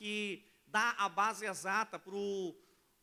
que dá a base exata para o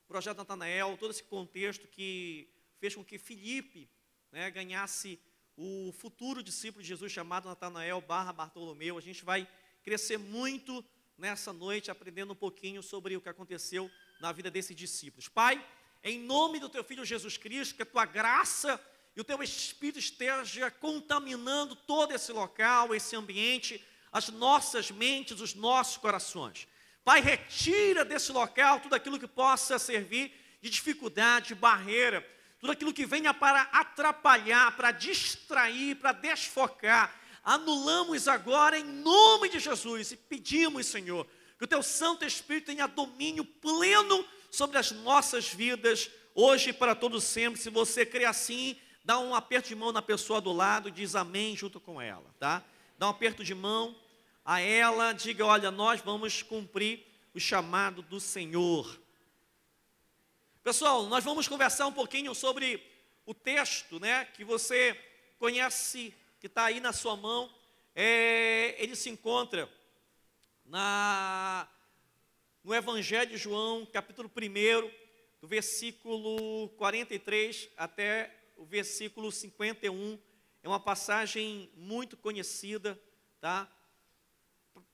projeto Natanael, todo esse contexto que fez com que Felipe né, ganhasse o futuro discípulo de Jesus chamado Natanael barra Bartolomeu. A gente vai crescer muito nessa noite, aprendendo um pouquinho sobre o que aconteceu na vida desses discípulos. Pai, em nome do teu filho Jesus Cristo, que a tua graça e o teu Espírito esteja contaminando todo esse local, esse ambiente, as nossas mentes, os nossos corações. Pai, retira desse local tudo aquilo que possa servir de dificuldade, de barreira, tudo aquilo que venha para atrapalhar, para distrair, para desfocar. Anulamos agora em nome de Jesus e pedimos, Senhor, que o teu Santo Espírito tenha domínio pleno sobre as nossas vidas, hoje e para todos sempre. Se você crê assim, dá um aperto de mão na pessoa do lado e diz amém junto com ela, tá? Dá um aperto de mão a ela, diga: olha, nós vamos cumprir o chamado do Senhor. Pessoal, nós vamos conversar um pouquinho sobre o texto, né, que você conhece, que está aí na sua mão. É, ele se encontra na, no Evangelho de João, capítulo 1, do versículo 43 até o versículo 51. É uma passagem muito conhecida, tá?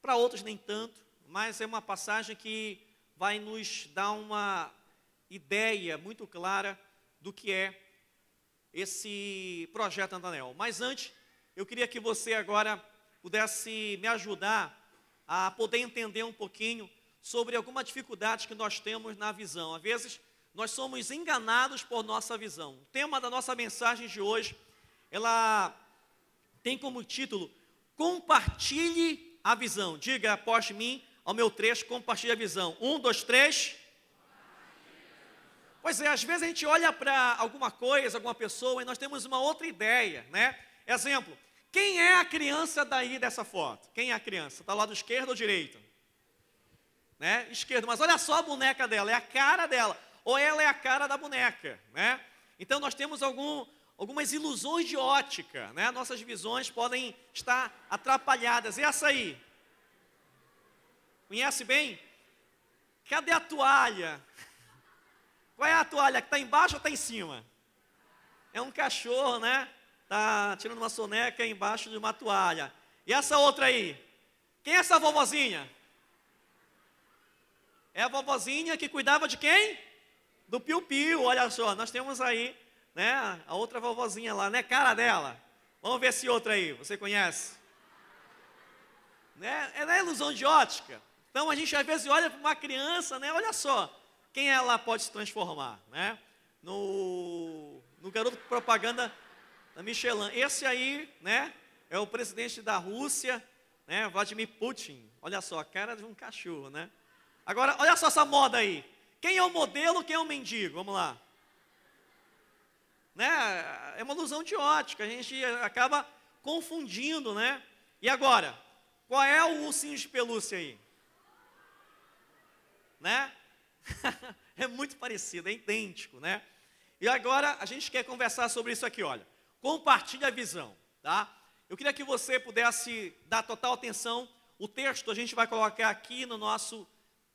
Para outros nem tanto, mas é uma passagem que vai nos dar uma ideia muito clara do que é esse projeto Antanel. Mas antes, eu queria que você agora pudesse me ajudar a poder entender um pouquinho sobre alguma dificuldade que nós temos na visão. Às vezes, nós somos enganados por nossa visão. O tema da nossa mensagem de hoje, ela tem como título Compartilhe a visão. Diga após mim, ao meu trecho, compartilhe a visão. Um, dois, três. Pois é, às vezes a gente olha para alguma coisa, alguma pessoa, e nós temos uma outra ideia, né? Exemplo, quem é a criança daí dessa foto? Quem é a criança? Está lado esquerdo ou direito? Né? Esquerdo, mas olha só a boneca dela, é a cara dela, ou ela é a cara da boneca, né? Então nós temos algum, algumas ilusões de ótica, né? Nossas visões podem estar atrapalhadas. E essa aí? Conhece bem? Cadê a toalha? Qual é a toalha? Que está embaixo ou está em cima? É um cachorro, né? Está tirando uma soneca embaixo de uma toalha. E essa outra aí? Quem é essa vovozinha? É a vovozinha que cuidava de quem? Do piu-piu, olha só. Nós temos aí, né? A outra vovozinha lá, né? Cara dela. Vamos ver se outra aí, você conhece? Né? Ela é ilusão de ótica. Então a gente às vezes olha para uma criança, né? Olha só, quem ela pode se transformar, né? No, no garoto propaganda da Michelin. Esse aí, né? É o presidente da Rússia, né? Vladimir Putin. Olha só, a cara de um cachorro, né? Agora, olha só essa moda aí. Quem é o modelo, quem é o mendigo? Vamos lá. Né? É uma ilusão de ótica, a gente acaba confundindo, né? E agora, qual é o ursinho de pelúcia aí? né? é muito parecido, é idêntico, né? E agora a gente quer conversar sobre isso aqui, olha. Compartilhe a visão, tá? Eu queria que você pudesse dar total atenção. O texto a gente vai colocar aqui no nosso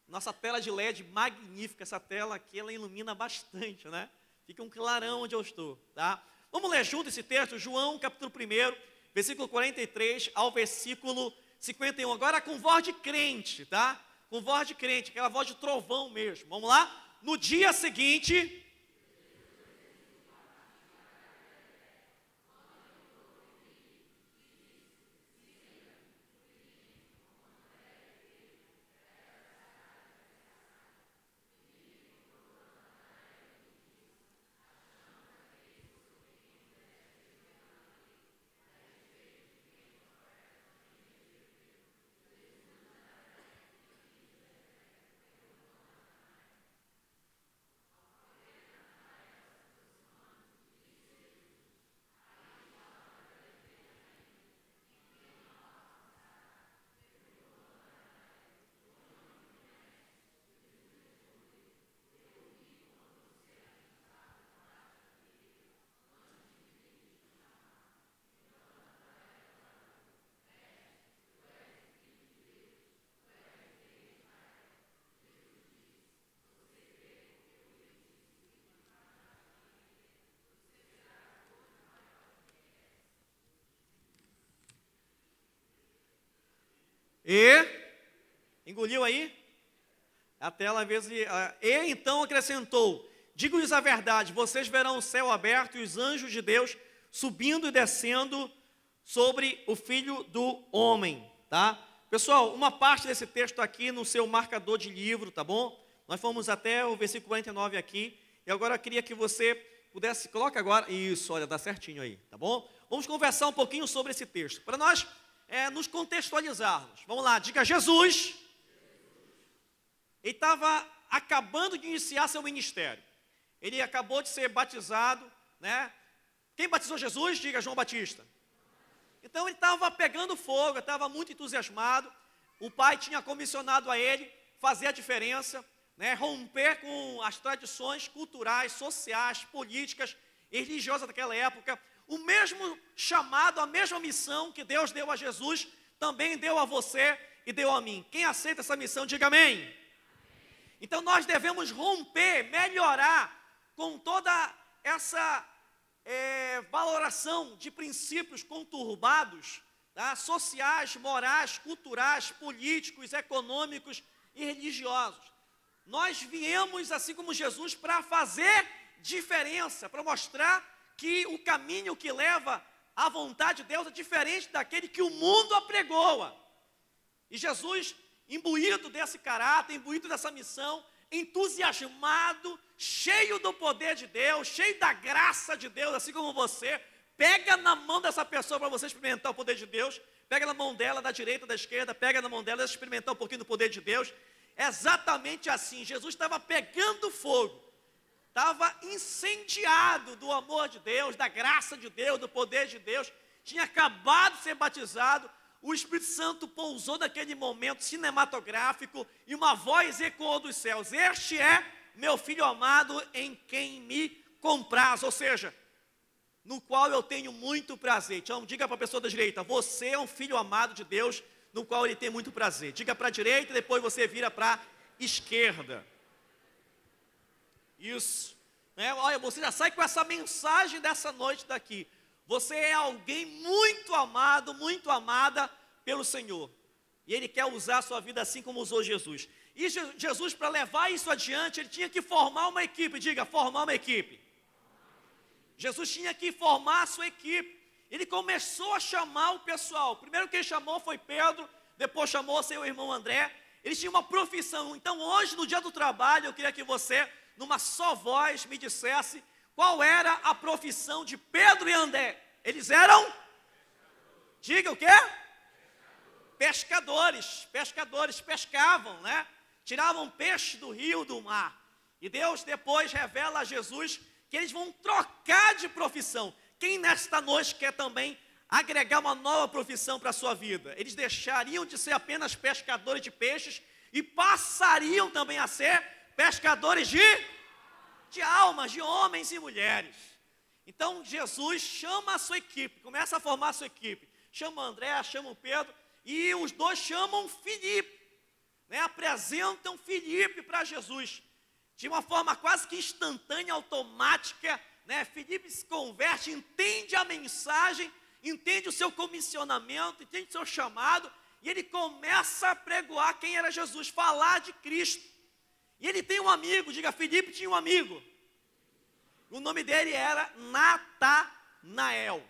nossa tela de LED magnífica, essa tela aqui ela ilumina bastante, né? Fica um clarão onde eu estou, tá? Vamos ler junto esse texto, João capítulo 1, versículo 43 ao versículo 51. Agora com voz de crente, tá? com voz de crente, aquela voz de trovão mesmo. Vamos lá? No dia seguinte, E engoliu aí? A tela às vezes. E então acrescentou: Digo-lhes a verdade, vocês verão o céu aberto e os anjos de Deus subindo e descendo sobre o filho do homem, tá? Pessoal, uma parte desse texto aqui no seu marcador de livro, tá bom? Nós fomos até o versículo 49 aqui, e agora eu queria que você pudesse, coloca agora, isso, olha, dá certinho aí, tá bom? Vamos conversar um pouquinho sobre esse texto, para nós é, nos contextualizarmos. Vamos lá, diga Jesus. Ele estava acabando de iniciar seu ministério. Ele acabou de ser batizado, né? Quem batizou Jesus? Diga João Batista. Então ele estava pegando fogo, estava muito entusiasmado. O pai tinha comissionado a ele fazer a diferença, né? romper com as tradições culturais, sociais, políticas e religiosas daquela época. O mesmo chamado, a mesma missão que Deus deu a Jesus, também deu a você e deu a mim. Quem aceita essa missão, diga amém. Então nós devemos romper, melhorar com toda essa é, valoração de princípios conturbados, tá? sociais, morais, culturais, políticos, econômicos e religiosos. Nós viemos, assim como Jesus, para fazer diferença, para mostrar que o caminho que leva à vontade de Deus é diferente daquele que o mundo apregoa. E Jesus, imbuído desse caráter, imbuído dessa missão, entusiasmado, cheio do poder de Deus, cheio da graça de Deus, assim como você, pega na mão dessa pessoa para você experimentar o poder de Deus, pega na mão dela, da direita, da esquerda, pega na mão dela, experimentar um pouquinho do poder de Deus. exatamente assim, Jesus estava pegando fogo, estava incendiado do amor de Deus, da graça de Deus, do poder de Deus, tinha acabado de ser batizado, o Espírito Santo pousou naquele momento cinematográfico e uma voz ecoou dos céus: Este é meu filho amado em quem me compraz, ou seja, no qual eu tenho muito prazer. Então, diga para a pessoa da direita: Você é um filho amado de Deus, no qual ele tem muito prazer. Diga para a direita, depois você vira para a esquerda. Isso. É, olha, você já sai com essa mensagem dessa noite daqui. Você é alguém muito amado, muito amada pelo Senhor. E Ele quer usar a sua vida assim como usou Jesus. E Jesus, para levar isso adiante, ele tinha que formar uma equipe. Diga, formar uma equipe. Jesus tinha que formar a sua equipe. Ele começou a chamar o pessoal. Primeiro quem chamou foi Pedro, depois chamou seu irmão André. Eles tinham uma profissão. Então, hoje, no dia do trabalho, eu queria que você, numa só voz, me dissesse qual era a profissão de Pedro e André? Eles eram? Diga o quê? Pescadores. Pescadores pescavam, né? Tiravam peixe do rio, do mar. E Deus depois revela a Jesus que eles vão trocar de profissão. Quem nesta noite quer também agregar uma nova profissão para a sua vida? Eles deixariam de ser apenas pescadores de peixes e passariam também a ser pescadores de de almas, de homens e mulheres. Então Jesus chama a sua equipe, começa a formar a sua equipe. Chama André, chama o Pedro, e os dois chamam Filipe, né? apresentam Filipe para Jesus. De uma forma quase que instantânea, automática, né? Filipe se converte, entende a mensagem, entende o seu comissionamento, entende o seu chamado, e ele começa a pregoar quem era Jesus, falar de Cristo. E ele tem um amigo, diga, Felipe tinha um amigo. O nome dele era Natanael.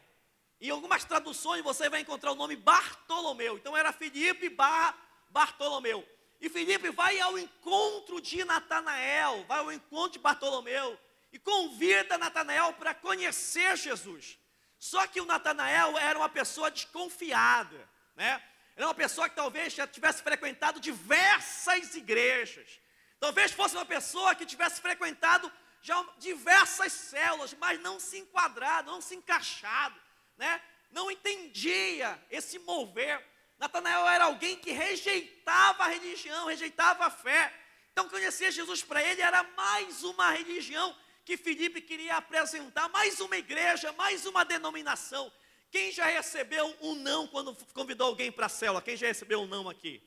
Em algumas traduções você vai encontrar o nome Bartolomeu. Então era Felipe barra Bartolomeu. E Felipe vai ao encontro de Natanael, vai ao encontro de Bartolomeu e convida Natanael para conhecer Jesus. Só que o Natanael era uma pessoa desconfiada, né? Era uma pessoa que talvez já tivesse frequentado diversas igrejas, Talvez fosse uma pessoa que tivesse frequentado já diversas células, mas não se enquadrado, não se encaixado, né? não entendia esse mover. Natanael era alguém que rejeitava a religião, rejeitava a fé. Então, conhecer Jesus para ele era mais uma religião que Felipe queria apresentar, mais uma igreja, mais uma denominação. Quem já recebeu um não quando convidou alguém para a célula? Quem já recebeu um não aqui?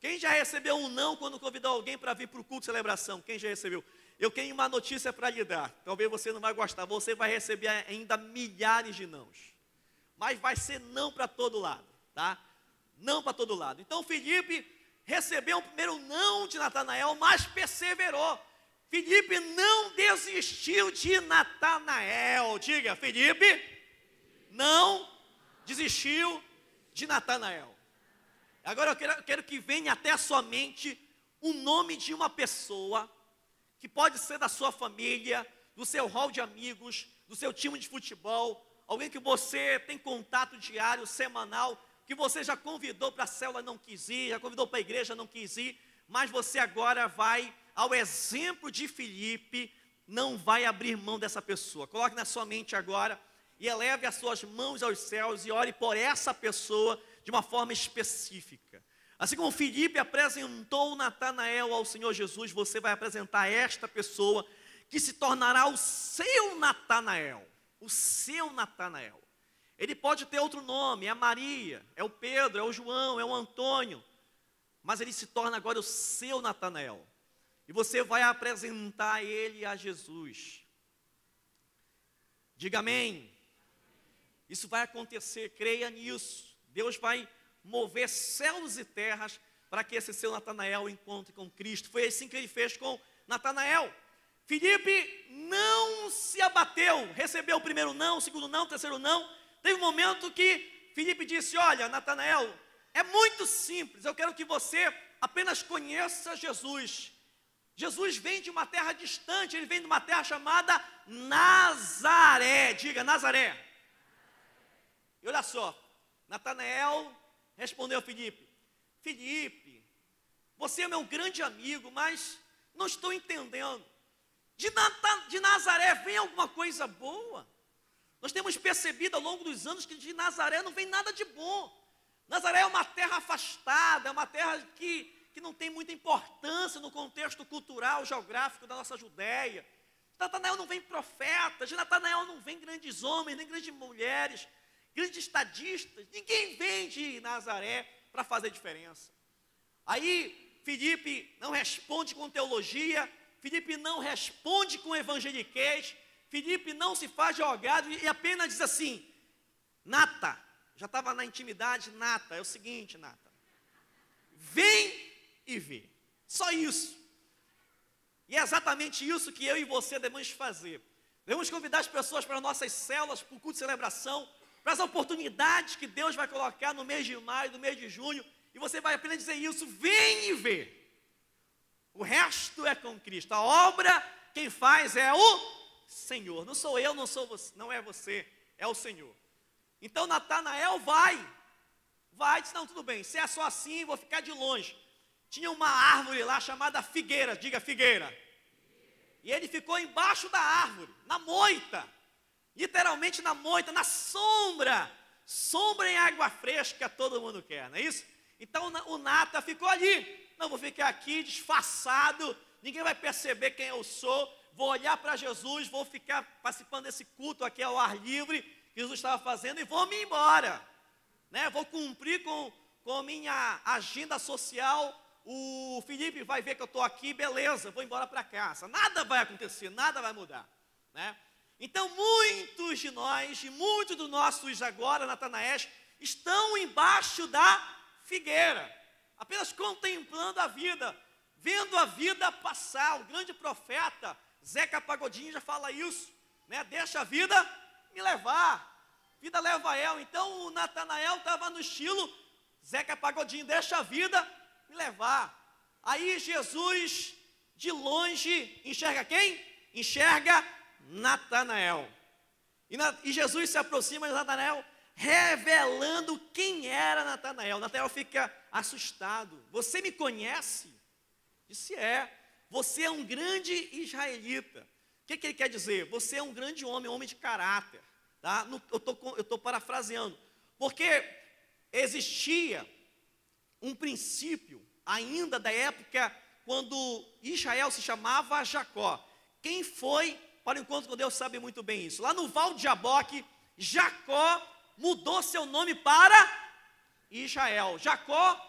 Quem já recebeu um não quando convidou alguém para vir para o culto de celebração? Quem já recebeu? Eu tenho uma notícia para lhe dar. Talvez você não vai gostar. Você vai receber ainda milhares de nãos. Mas vai ser não para todo lado, tá? não para todo lado. Então Felipe recebeu o primeiro não de Natanael, mas perseverou. Felipe não desistiu de Natanael. Diga, Felipe não desistiu de Natanael. Agora eu quero, eu quero, que venha até a sua mente o nome de uma pessoa que pode ser da sua família, do seu hall de amigos, do seu time de futebol, alguém que você tem contato diário, semanal, que você já convidou para a célula, não quis ir, já convidou para a igreja, não quis ir, mas você agora vai ao exemplo de Filipe, não vai abrir mão dessa pessoa. Coloque na sua mente agora e eleve as suas mãos aos céus e ore por essa pessoa de uma forma específica. Assim como Filipe apresentou Natanael ao Senhor Jesus, você vai apresentar esta pessoa que se tornará o seu Natanael o seu Natanael. Ele pode ter outro nome, é Maria, é o Pedro, é o João, é o Antônio, mas ele se torna agora o seu Natanael. E você vai apresentar ele a Jesus. Diga amém. Isso vai acontecer, creia nisso. Deus vai mover céus e terras para que esse seu Natanael encontre com Cristo. Foi assim que ele fez com Natanael. Felipe não se abateu, recebeu o primeiro não, o segundo não, o terceiro não. Teve um momento que Felipe disse: Olha, Natanael, é muito simples, eu quero que você apenas conheça Jesus. Jesus vem de uma terra distante, ele vem de uma terra chamada Nazaré. Diga, Nazaré. E olha só, Natanael respondeu a Felipe: Felipe, você é meu grande amigo, mas não estou entendendo. De, de Nazaré vem alguma coisa boa. Nós temos percebido ao longo dos anos que de Nazaré não vem nada de bom. Nazaré é uma terra afastada, é uma terra que, que não tem muita importância no contexto cultural, geográfico da nossa Judéia. De Natanael não vem profetas, de Natanael não vem grandes homens, nem grandes mulheres, grandes estadistas. Ninguém vem de Nazaré para fazer diferença. Aí Felipe não responde com teologia, Felipe não responde com evangeliquez, Felipe não se faz jogado e apenas diz assim: Nata, já estava na intimidade, Nata, é o seguinte, Nata, vem e vê, só isso. E é exatamente isso que eu e você devemos fazer. Devemos convidar as pessoas para nossas células, para o culto de celebração, para as oportunidades que Deus vai colocar no mês de maio, no mês de junho, e você vai apenas dizer isso, vem e vê. O resto é com Cristo. A obra quem faz é o Senhor. Não sou eu, não sou você, não é você, é o Senhor. Então Natanael vai. Vai, diz, não, tudo bem, se é só assim, vou ficar de longe. Tinha uma árvore lá chamada figueira, diga figueira. E ele ficou embaixo da árvore, na moita. Literalmente na moita, na sombra. Sombra em água fresca, todo mundo quer, não é isso? Então o Nata ficou ali, não, vou ficar aqui disfarçado, ninguém vai perceber quem eu sou. Vou olhar para Jesus, vou ficar participando desse culto aqui ao ar livre que Jesus estava fazendo e vou me embora. Né? Vou cumprir com, com minha agenda social. O Felipe vai ver que eu estou aqui, beleza, vou embora para casa. Nada vai acontecer, nada vai mudar. Né? Então, muitos de nós, e muitos dos nossos agora, Natanaés, estão embaixo da figueira apenas contemplando a vida, vendo a vida passar. O grande profeta Zeca Pagodinho já fala isso, né? Deixa a vida me levar, vida leva eu. Então o Natanael estava no estilo Zeca Pagodinho, deixa a vida me levar. Aí Jesus de longe enxerga quem? Enxerga Natanael. E, na, e Jesus se aproxima de Natanael, revelando quem era Natanael. Natanael fica assustado. Você me conhece? Disse é. Você é um grande israelita. O que, que ele quer dizer? Você é um grande homem, homem de caráter. Tá? eu estou parafraseando. Porque existia um princípio, ainda da época quando Israel se chamava Jacó. Quem foi para o encontro com Deus sabe muito bem isso. Lá no Val de Jaboque, Jacó mudou seu nome para Israel. Jacó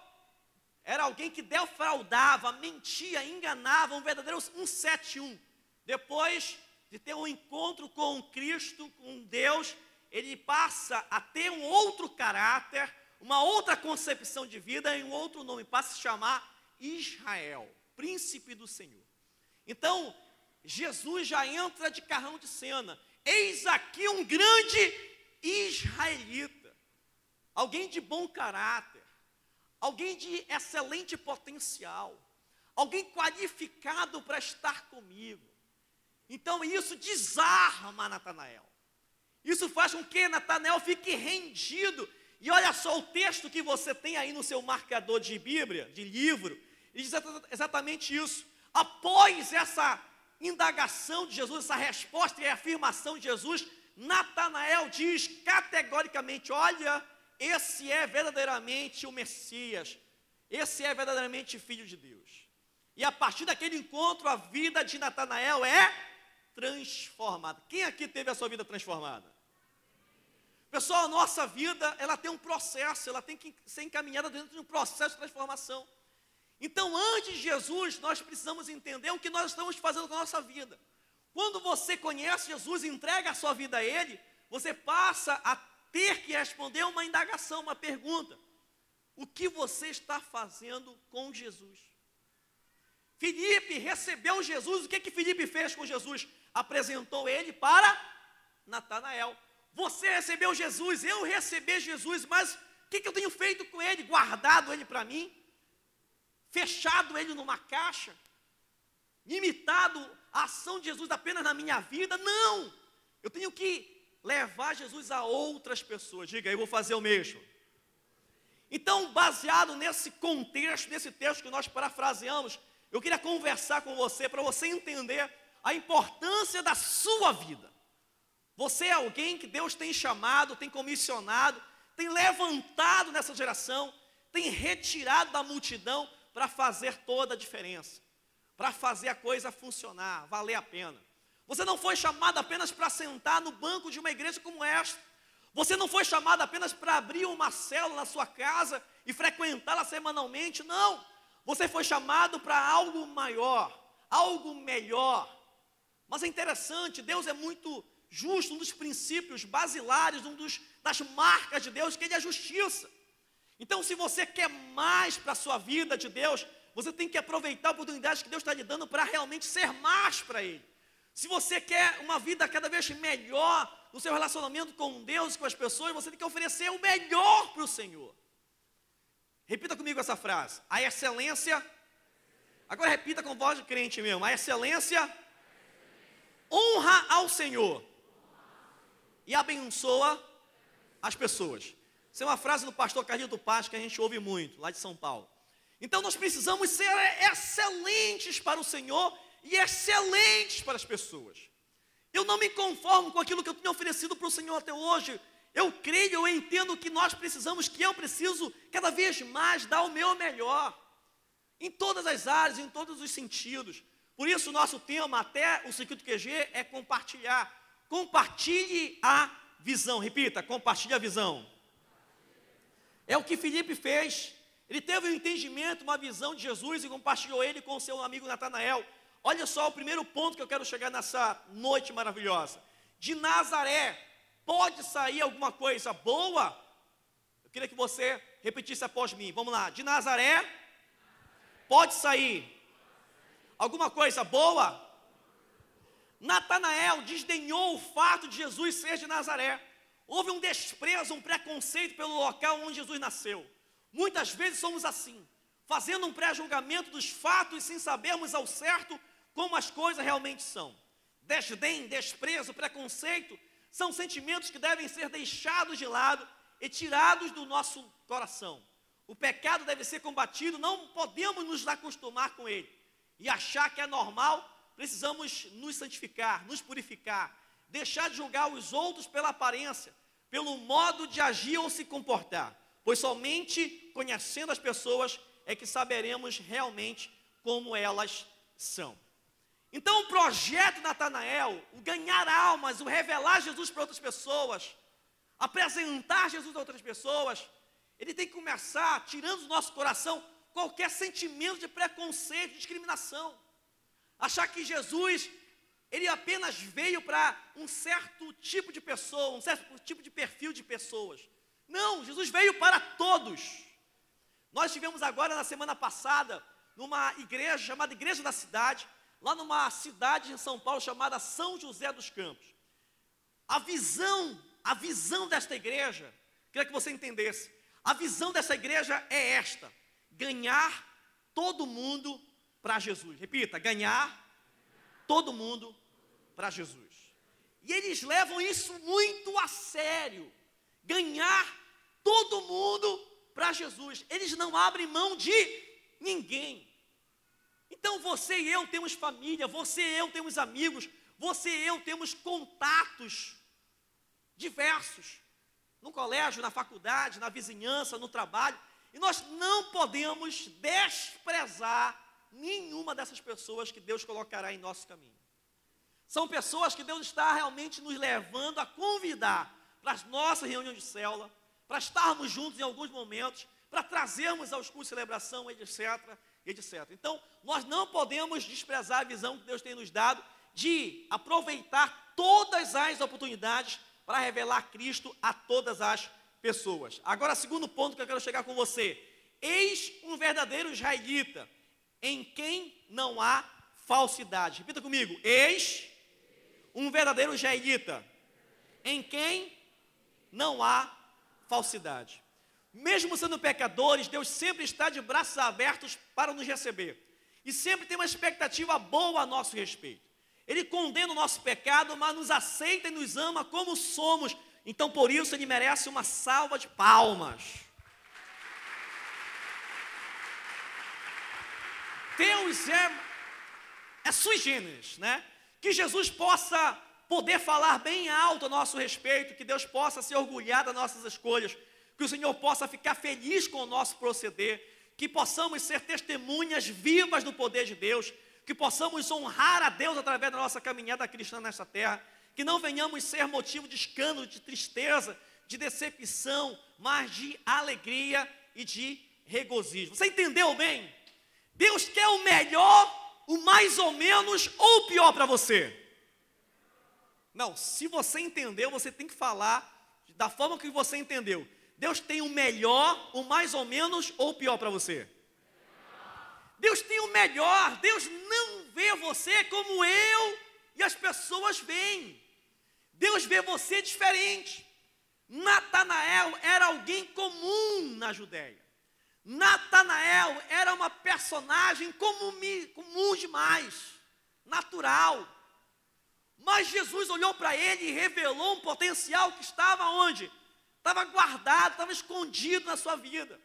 era alguém que defraudava, mentia, enganava, um verdadeiro 171. Depois de ter um encontro com Cristo, com Deus, ele passa a ter um outro caráter, uma outra concepção de vida em um outro nome, passa a se chamar Israel, príncipe do Senhor. Então, Jesus já entra de carrão de cena. Eis aqui um grande israelita, alguém de bom caráter, alguém de excelente potencial, alguém qualificado para estar comigo. Então isso desarma Natanael. Isso faz com que Natanael fique rendido. E olha só o texto que você tem aí no seu marcador de Bíblia, de livro, e diz exatamente isso. Após essa indagação de Jesus, essa resposta e afirmação de Jesus, Natanael diz categoricamente: Olha, esse é verdadeiramente o Messias, esse é verdadeiramente filho de Deus. E a partir daquele encontro, a vida de Natanael é transformada. Quem aqui teve a sua vida transformada? Pessoal, a nossa vida, ela tem um processo, ela tem que ser encaminhada dentro de um processo de transformação. Então, antes de Jesus, nós precisamos entender o que nós estamos fazendo com a nossa vida. Quando você conhece Jesus entrega a sua vida a Ele, você passa a ter que responder uma indagação, uma pergunta: O que você está fazendo com Jesus? Felipe recebeu Jesus, o que que Felipe fez com Jesus? Apresentou ele para Natanael. Você recebeu Jesus, eu recebi Jesus, mas o que, que eu tenho feito com ele? Guardado ele para mim? Fechado ele numa caixa, imitado a ação de Jesus apenas na minha vida. Não! Eu tenho que levar Jesus a outras pessoas. Diga, eu vou fazer o mesmo. Então, baseado nesse contexto, nesse texto que nós parafraseamos, eu queria conversar com você para você entender a importância da sua vida. Você é alguém que Deus tem chamado, tem comissionado, tem levantado nessa geração, tem retirado da multidão para fazer toda a diferença, para fazer a coisa funcionar, valer a pena. Você não foi chamado apenas para sentar no banco de uma igreja como esta. Você não foi chamado apenas para abrir uma célula na sua casa e frequentá-la semanalmente. Não. Você foi chamado para algo maior, algo melhor. Mas é interessante, Deus é muito justo, um dos princípios basilares, um dos, das marcas de Deus, que ele é justiça. Então, se você quer mais para a sua vida de Deus, você tem que aproveitar a oportunidade que Deus está lhe dando para realmente ser mais para Ele. Se você quer uma vida cada vez melhor no seu relacionamento com Deus e com as pessoas, você tem que oferecer o melhor para o Senhor. Repita comigo essa frase. A excelência. Agora repita com voz de crente mesmo. A excelência honra ao Senhor e abençoa as pessoas. Isso é uma frase do pastor Carlito Paz que a gente ouve muito, lá de São Paulo. Então nós precisamos ser excelentes para o Senhor e excelentes para as pessoas. Eu não me conformo com aquilo que eu tenho oferecido para o Senhor até hoje. Eu creio, eu entendo que nós precisamos, que eu preciso cada vez mais dar o meu melhor. Em todas as áreas, em todos os sentidos. Por isso, o nosso tema, até o circuito QG, é compartilhar. Compartilhe a visão. Repita, compartilhe a visão. É o que Felipe fez. Ele teve um entendimento, uma visão de Jesus e compartilhou ele com seu amigo Natanael. Olha só o primeiro ponto que eu quero chegar nessa noite maravilhosa. De Nazaré pode sair alguma coisa boa? Eu queria que você repetisse após mim. Vamos lá. De Nazaré pode sair alguma coisa boa? Natanael desdenhou o fato de Jesus ser de Nazaré. Houve um desprezo, um preconceito pelo local onde Jesus nasceu. Muitas vezes somos assim, fazendo um pré-julgamento dos fatos sem sabermos ao certo como as coisas realmente são. Desdém, desprezo, preconceito são sentimentos que devem ser deixados de lado e tirados do nosso coração. O pecado deve ser combatido, não podemos nos acostumar com ele e achar que é normal, precisamos nos santificar, nos purificar, deixar de julgar os outros pela aparência, pelo modo de agir ou se comportar, pois somente conhecendo as pessoas é que saberemos realmente como elas são. Então, o projeto de Natanael, o ganhar almas, o revelar Jesus para outras pessoas, apresentar Jesus a outras pessoas, ele tem que começar tirando do nosso coração qualquer sentimento de preconceito, de discriminação. Achar que Jesus ele apenas veio para um certo tipo de pessoa, um certo tipo de perfil de pessoas. Não, Jesus veio para todos. Nós tivemos agora na semana passada numa igreja chamada Igreja da Cidade, lá numa cidade em São Paulo chamada São José dos Campos. A visão, a visão desta igreja, queria que você entendesse. A visão dessa igreja é esta: ganhar todo mundo para Jesus. Repita, ganhar todo mundo para Jesus. E eles levam isso muito a sério. Ganhar todo mundo para Jesus. Eles não abrem mão de ninguém. Então você e eu temos família, você e eu temos amigos, você e eu temos contatos diversos no colégio, na faculdade, na vizinhança, no trabalho, e nós não podemos desprezar nenhuma dessas pessoas que Deus colocará em nosso caminho. São pessoas que Deus está realmente nos levando a convidar para as nossas reuniões de célula, para estarmos juntos em alguns momentos, para trazermos aos cursos de celebração, etc, etc. Então, nós não podemos desprezar a visão que Deus tem nos dado de aproveitar todas as oportunidades para revelar Cristo a todas as pessoas. Agora, segundo ponto que eu quero chegar com você: eis um verdadeiro israelita em quem não há falsidade. Repita comigo: eis um verdadeiro israelita em quem não há falsidade. Mesmo sendo pecadores, Deus sempre está de braços abertos para nos receber. E sempre tem uma expectativa boa a nosso respeito. Ele condena o nosso pecado, mas nos aceita e nos ama como somos. Então, por isso, ele merece uma salva de palmas. Deus é, é sui generis, né? Que Jesus possa poder falar bem alto a nosso respeito, que Deus possa se orgulhar das nossas escolhas, que o Senhor possa ficar feliz com o nosso proceder, que possamos ser testemunhas vivas do poder de Deus, que possamos honrar a Deus através da nossa caminhada cristã nesta terra, que não venhamos ser motivo de escândalo, de tristeza, de decepção, mas de alegria e de regozijo. Você entendeu bem? Deus quer o melhor, o mais ou menos ou pior para você. Não, se você entendeu, você tem que falar da forma que você entendeu. Deus tem o melhor, o mais ou menos ou pior para você? Deus tem o melhor. Deus não vê você como eu e as pessoas veem. Deus vê você diferente. Natanael era alguém comum na Judéia. Natanael era uma personagem comum, comum demais, natural. Mas Jesus olhou para ele e revelou um potencial que estava onde? estava guardado, estava escondido na sua vida.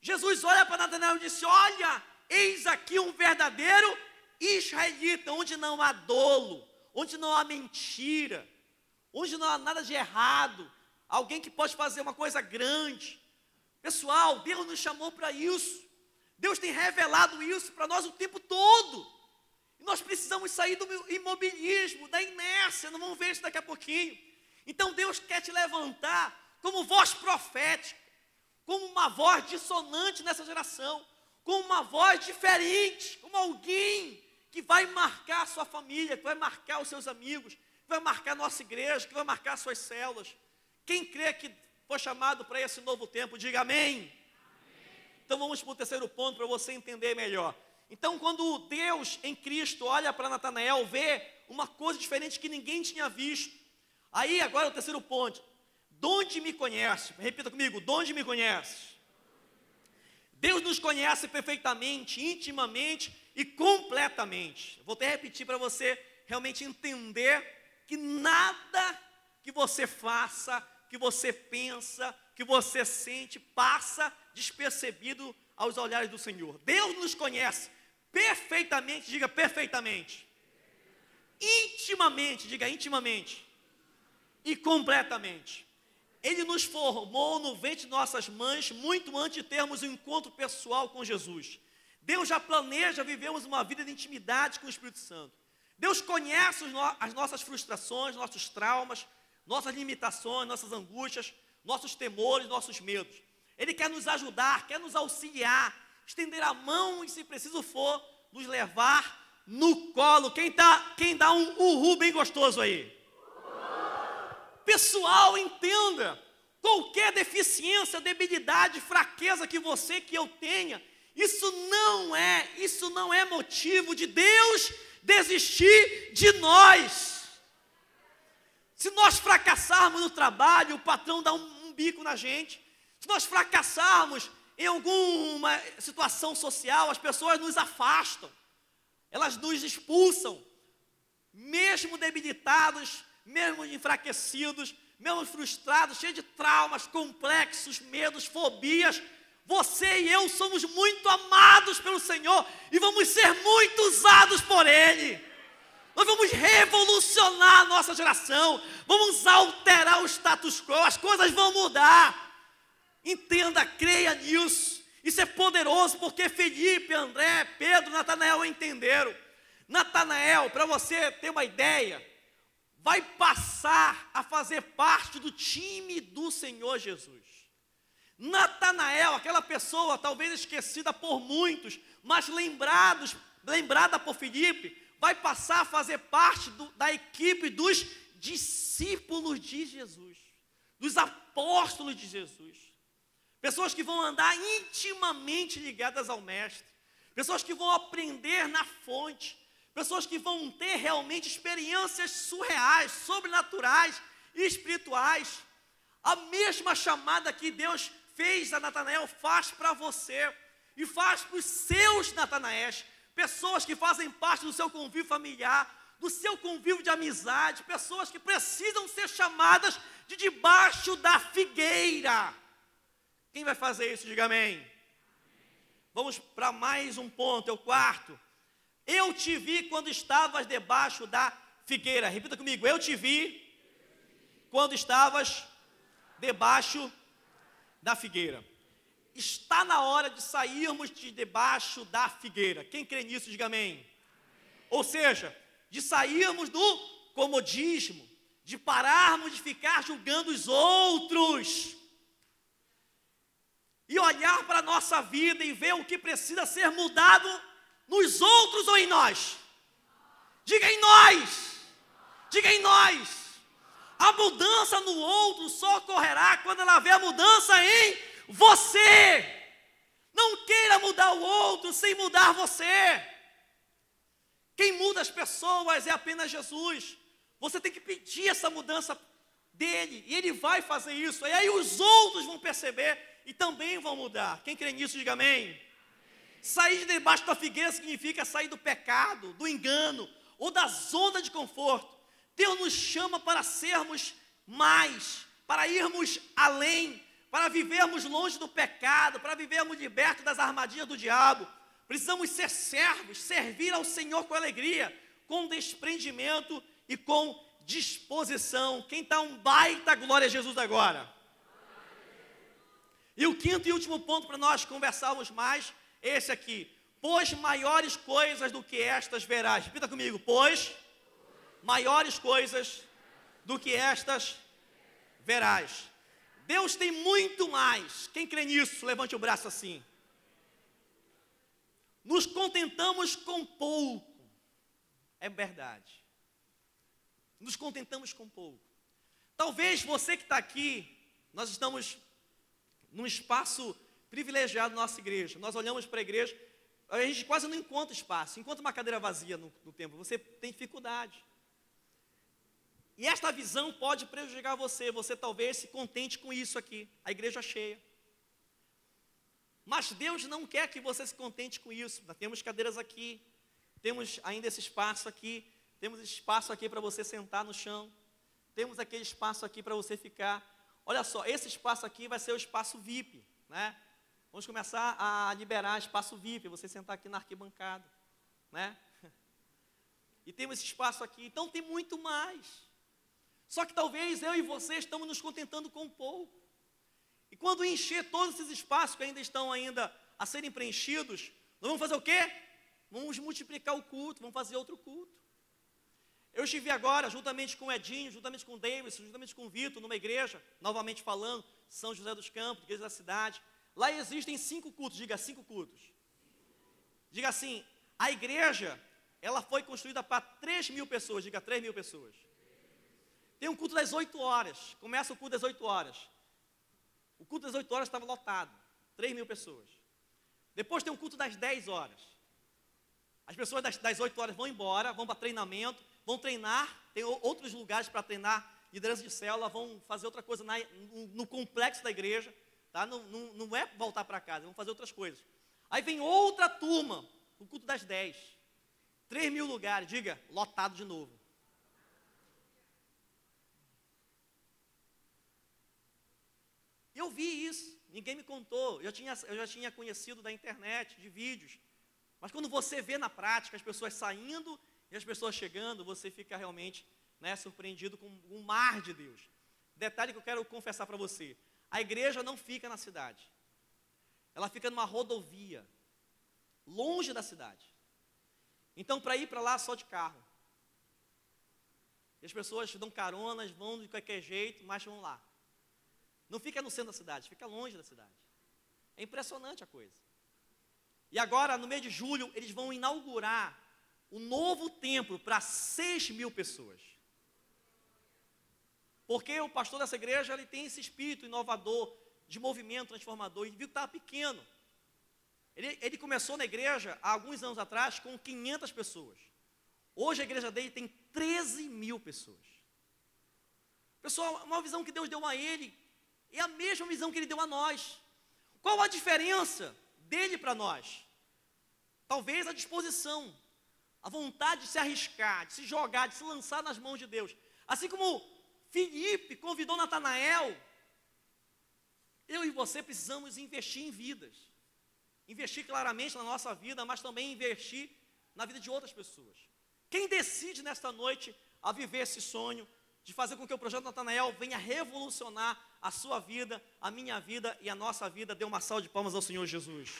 Jesus olha para Natanael e disse: Olha, eis aqui um verdadeiro israelita, onde não há dolo, onde não há mentira, onde não há nada de errado, alguém que pode fazer uma coisa grande. Pessoal, Deus nos chamou para isso. Deus tem revelado isso para nós o tempo todo. E nós precisamos sair do imobilismo, da inércia, não vamos ver isso daqui a pouquinho. Então Deus quer te levantar como voz profética, como uma voz dissonante nessa geração, como uma voz diferente, como alguém que vai marcar a sua família, que vai marcar os seus amigos, que vai marcar a nossa igreja, que vai marcar suas células. Quem crê que foi chamado para esse novo tempo, diga amém. amém. Então vamos para o terceiro ponto para você entender melhor. Então, quando Deus em Cristo olha para Natanael, vê uma coisa diferente que ninguém tinha visto. Aí, agora o terceiro ponto. Donde me conhece? Repita comigo, donde me conhece? Deus nos conhece perfeitamente, intimamente e completamente. Vou até repetir para você realmente entender que nada que você faça, que você pensa, que você sente, passa despercebido aos olhares do Senhor. Deus nos conhece perfeitamente, diga perfeitamente. Intimamente, diga intimamente. E completamente. Ele nos formou no ventre de nossas mães muito antes de termos um encontro pessoal com Jesus. Deus já planeja vivermos uma vida de intimidade com o Espírito Santo. Deus conhece as nossas frustrações, nossos traumas, nossas limitações, nossas angústias, nossos temores, nossos medos. Ele quer nos ajudar, quer nos auxiliar, estender a mão e, se preciso for, nos levar no colo. Quem, tá, quem dá um uhul bem gostoso aí? Pessoal, entenda. qualquer deficiência, debilidade, fraqueza que você, que eu tenha, isso não é, isso não é motivo de Deus desistir de nós. Se nós fracassarmos no trabalho, o patrão dá um, um bico na gente. Se nós fracassarmos em alguma situação social, as pessoas nos afastam, elas nos expulsam, mesmo debilitados, mesmo enfraquecidos, mesmo frustrados, cheios de traumas, complexos, medos, fobias, você e eu somos muito amados pelo Senhor e vamos ser muito usados por Ele. Nós vamos revolucionar a nossa geração, vamos alterar o status quo, as coisas vão mudar. Entenda, creia nisso. Isso é poderoso porque Felipe, André, Pedro, Natanael entenderam. Natanael, para você ter uma ideia, vai passar a fazer parte do time do Senhor Jesus. Natanael, aquela pessoa talvez esquecida por muitos, mas lembrados, lembrada por Filipe, vai passar a fazer parte do, da equipe dos discípulos de Jesus, dos apóstolos de Jesus. Pessoas que vão andar intimamente ligadas ao Mestre, pessoas que vão aprender na fonte, pessoas que vão ter realmente experiências surreais, sobrenaturais e espirituais. A mesma chamada que Deus fez a Natanael faz para você e faz para os seus Natanaés, pessoas que fazem parte do seu convívio familiar, do seu convívio de amizade, pessoas que precisam ser chamadas de debaixo da figueira. Quem vai fazer isso? Diga amém. Vamos para mais um ponto, é o quarto. Eu te vi quando estavas debaixo da figueira. Repita comigo. Eu te vi quando estavas debaixo da figueira. Está na hora de sairmos de debaixo da figueira. Quem crê nisso, diga amém. Ou seja, de sairmos do comodismo, de pararmos de ficar julgando os outros e olhar para a nossa vida e ver o que precisa ser mudado nos outros ou em nós? Diga em nós. Diga em nós. A mudança no outro só ocorrerá quando ela vê a mudança em você. Não queira mudar o outro sem mudar você. Quem muda as pessoas é apenas Jesus. Você tem que pedir essa mudança dele, e ele vai fazer isso. E aí os outros vão perceber e também vão mudar. Quem crê nisso, diga amém. Sair de debaixo da figueira significa sair do pecado, do engano ou da zona de conforto. Deus nos chama para sermos mais, para irmos além, para vivermos longe do pecado, para vivermos libertos das armadilhas do diabo. Precisamos ser servos, servir ao Senhor com alegria, com desprendimento e com disposição. Quem está um baita glória a Jesus agora? E o quinto e último ponto para nós conversarmos mais esse aqui. Pois maiores coisas do que estas verás. Repita comigo. Pois maiores coisas do que estas verás. Deus tem muito mais. Quem crê nisso, levante o braço assim. Nos contentamos com pouco. É verdade. Nos contentamos com pouco. Talvez você que está aqui, nós estamos num espaço privilegiado na nossa igreja. Nós olhamos para a igreja, a gente quase não encontra espaço, encontra uma cadeira vazia no, no templo, você tem dificuldade. E esta visão pode prejudicar você, você talvez se contente com isso aqui, a igreja cheia. Mas Deus não quer que você se contente com isso. Nós temos cadeiras aqui, temos ainda esse espaço aqui, temos espaço aqui para você sentar no chão, temos aquele espaço aqui para você ficar. Olha só, esse espaço aqui vai ser o espaço VIP, né? Vamos começar a liberar espaço VIP, você sentar aqui na arquibancada, né? E temos esse espaço aqui, então tem muito mais. Só que talvez eu e você estamos nos contentando com pouco. E quando encher todos esses espaços que ainda estão ainda a serem preenchidos, nós vamos fazer o quê? Vamos multiplicar o culto, vamos fazer outro culto. Eu estive agora, juntamente com o Edinho, juntamente com o Davis, juntamente com o Vitor, numa igreja, novamente falando, São José dos Campos, igreja da cidade. Lá existem cinco cultos, diga cinco cultos. Diga assim, a igreja, ela foi construída para 3 mil pessoas, diga 3 mil pessoas. Tem um culto das 8 horas, começa o culto das 8 horas. O culto das 8 horas estava lotado, 3 mil pessoas. Depois tem um culto das 10 horas. As pessoas das, das 8 horas vão embora, vão para treinamento, vão treinar, tem outros lugares para treinar, liderança de célula, vão fazer outra coisa na, no, no, complexo da igreja, tá? não, não, não é voltar para casa, vão fazer outras coisas. Aí vem outra turma, o culto das 10. 3 mil lugares, diga, lotado de novo. Eu vi isso, ninguém me contou. Eu, tinha, eu já tinha conhecido da internet, de vídeos. Mas quando você vê na prática as pessoas saindo e as pessoas chegando, você fica realmente né, surpreendido com um mar de Deus. Detalhe que eu quero confessar para você: a igreja não fica na cidade, ela fica numa rodovia, longe da cidade. Então, para ir para lá, só de carro. E as pessoas dão caronas, vão de qualquer jeito, mas vão lá. Não fica no centro da cidade, fica longe da cidade. É impressionante a coisa. E agora, no mês de julho, eles vão inaugurar o novo templo para 6 mil pessoas. Porque o pastor dessa igreja ele tem esse espírito inovador, de movimento transformador, e viu que estava pequeno. Ele, ele começou na igreja há alguns anos atrás com 500 pessoas. Hoje a igreja dele tem 13 mil pessoas. Pessoal, uma visão que Deus deu a ele é a mesma visão que ele deu a nós. Qual a diferença dele para nós? Talvez a disposição, a vontade de se arriscar, de se jogar, de se lançar nas mãos de Deus. Assim como Felipe convidou Natanael, eu e você precisamos investir em vidas. Investir claramente na nossa vida, mas também investir na vida de outras pessoas. Quem decide nesta noite a viver esse sonho de fazer com que o projeto Natanael venha revolucionar a sua vida, a minha vida e a nossa vida. Dê uma salva de palmas ao Senhor Jesus.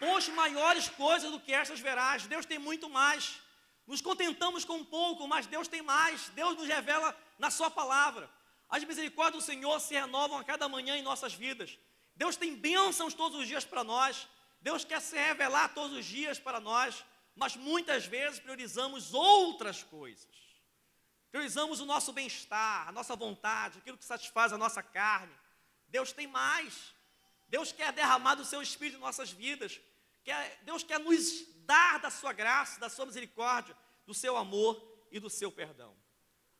Pois maiores coisas do que estas verás. Deus tem muito mais. Nos contentamos com pouco, mas Deus tem mais. Deus nos revela na Sua palavra. As misericórdias do Senhor se renovam a cada manhã em nossas vidas. Deus tem bênçãos todos os dias para nós. Deus quer se revelar todos os dias para nós mas muitas vezes priorizamos outras coisas. Priorizamos o nosso bem-estar, a nossa vontade, aquilo que satisfaz a nossa carne. Deus tem mais. Deus quer derramar do seu espírito em nossas vidas. Deus quer nos dar da sua graça, da sua misericórdia, do seu amor e do seu perdão.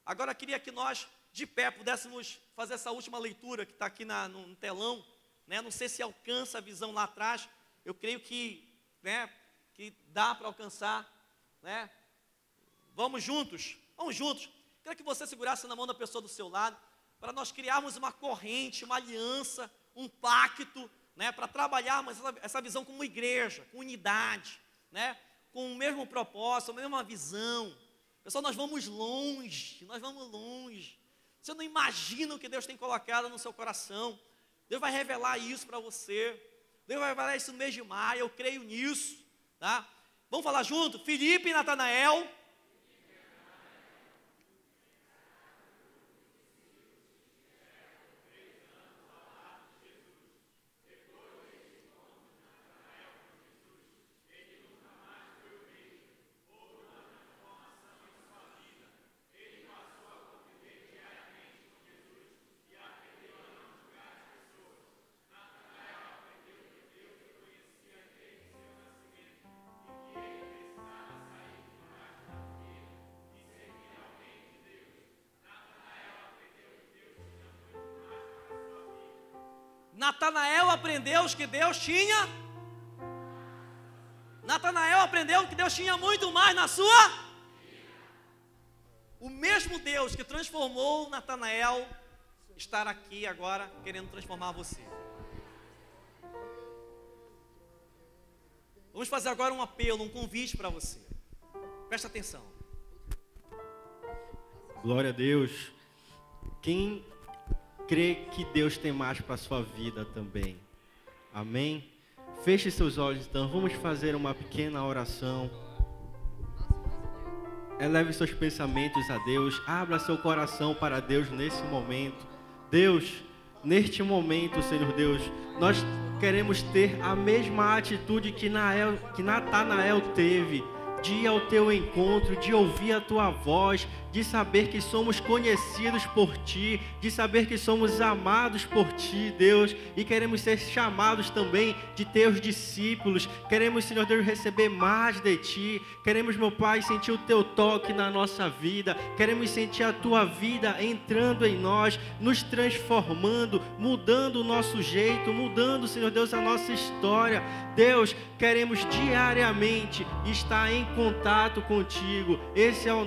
Agora, queria que nós, de pé, pudéssemos fazer essa última leitura que está aqui na, no telão. Né? Não sei se alcança a visão lá atrás. Eu creio que né, que dá para alcançar, né? Vamos juntos, vamos juntos. Quero que você segurasse na mão da pessoa do seu lado, para nós criarmos uma corrente, uma aliança, um pacto, né? Para trabalharmos essa, essa visão como igreja, com unidade, né? Com o mesmo propósito, a mesma visão. Pessoal, nós vamos longe, nós vamos longe. Você não imagina o que Deus tem colocado no seu coração. Deus vai revelar isso para você. Deus vai revelar isso no mês de maio, eu creio nisso. Tá? Vamos falar junto? Felipe e Natanael Natanael aprendeu que Deus tinha. Natanael aprendeu que Deus tinha muito mais na sua. O mesmo Deus que transformou Natanael estar aqui agora querendo transformar você. Vamos fazer agora um apelo, um convite para você. Presta atenção. Glória a Deus. Quem crê que Deus tem mais para a sua vida também. Amém? Feche seus olhos então, vamos fazer uma pequena oração. Eleve seus pensamentos a Deus, abra seu coração para Deus nesse momento. Deus, neste momento, Senhor Deus, nós queremos ter a mesma atitude que, Nael, que Natanael teve de ir ao teu encontro, de ouvir a tua voz, de saber que somos conhecidos por ti, de saber que somos amados por ti, Deus, e queremos ser chamados também de teus discípulos. Queremos, Senhor Deus, receber mais de ti. Queremos, meu Pai, sentir o teu toque na nossa vida. Queremos sentir a tua vida entrando em nós, nos transformando, mudando o nosso jeito, mudando, Senhor Deus, a nossa história. Deus, queremos diariamente estar em contato contigo. Esse é o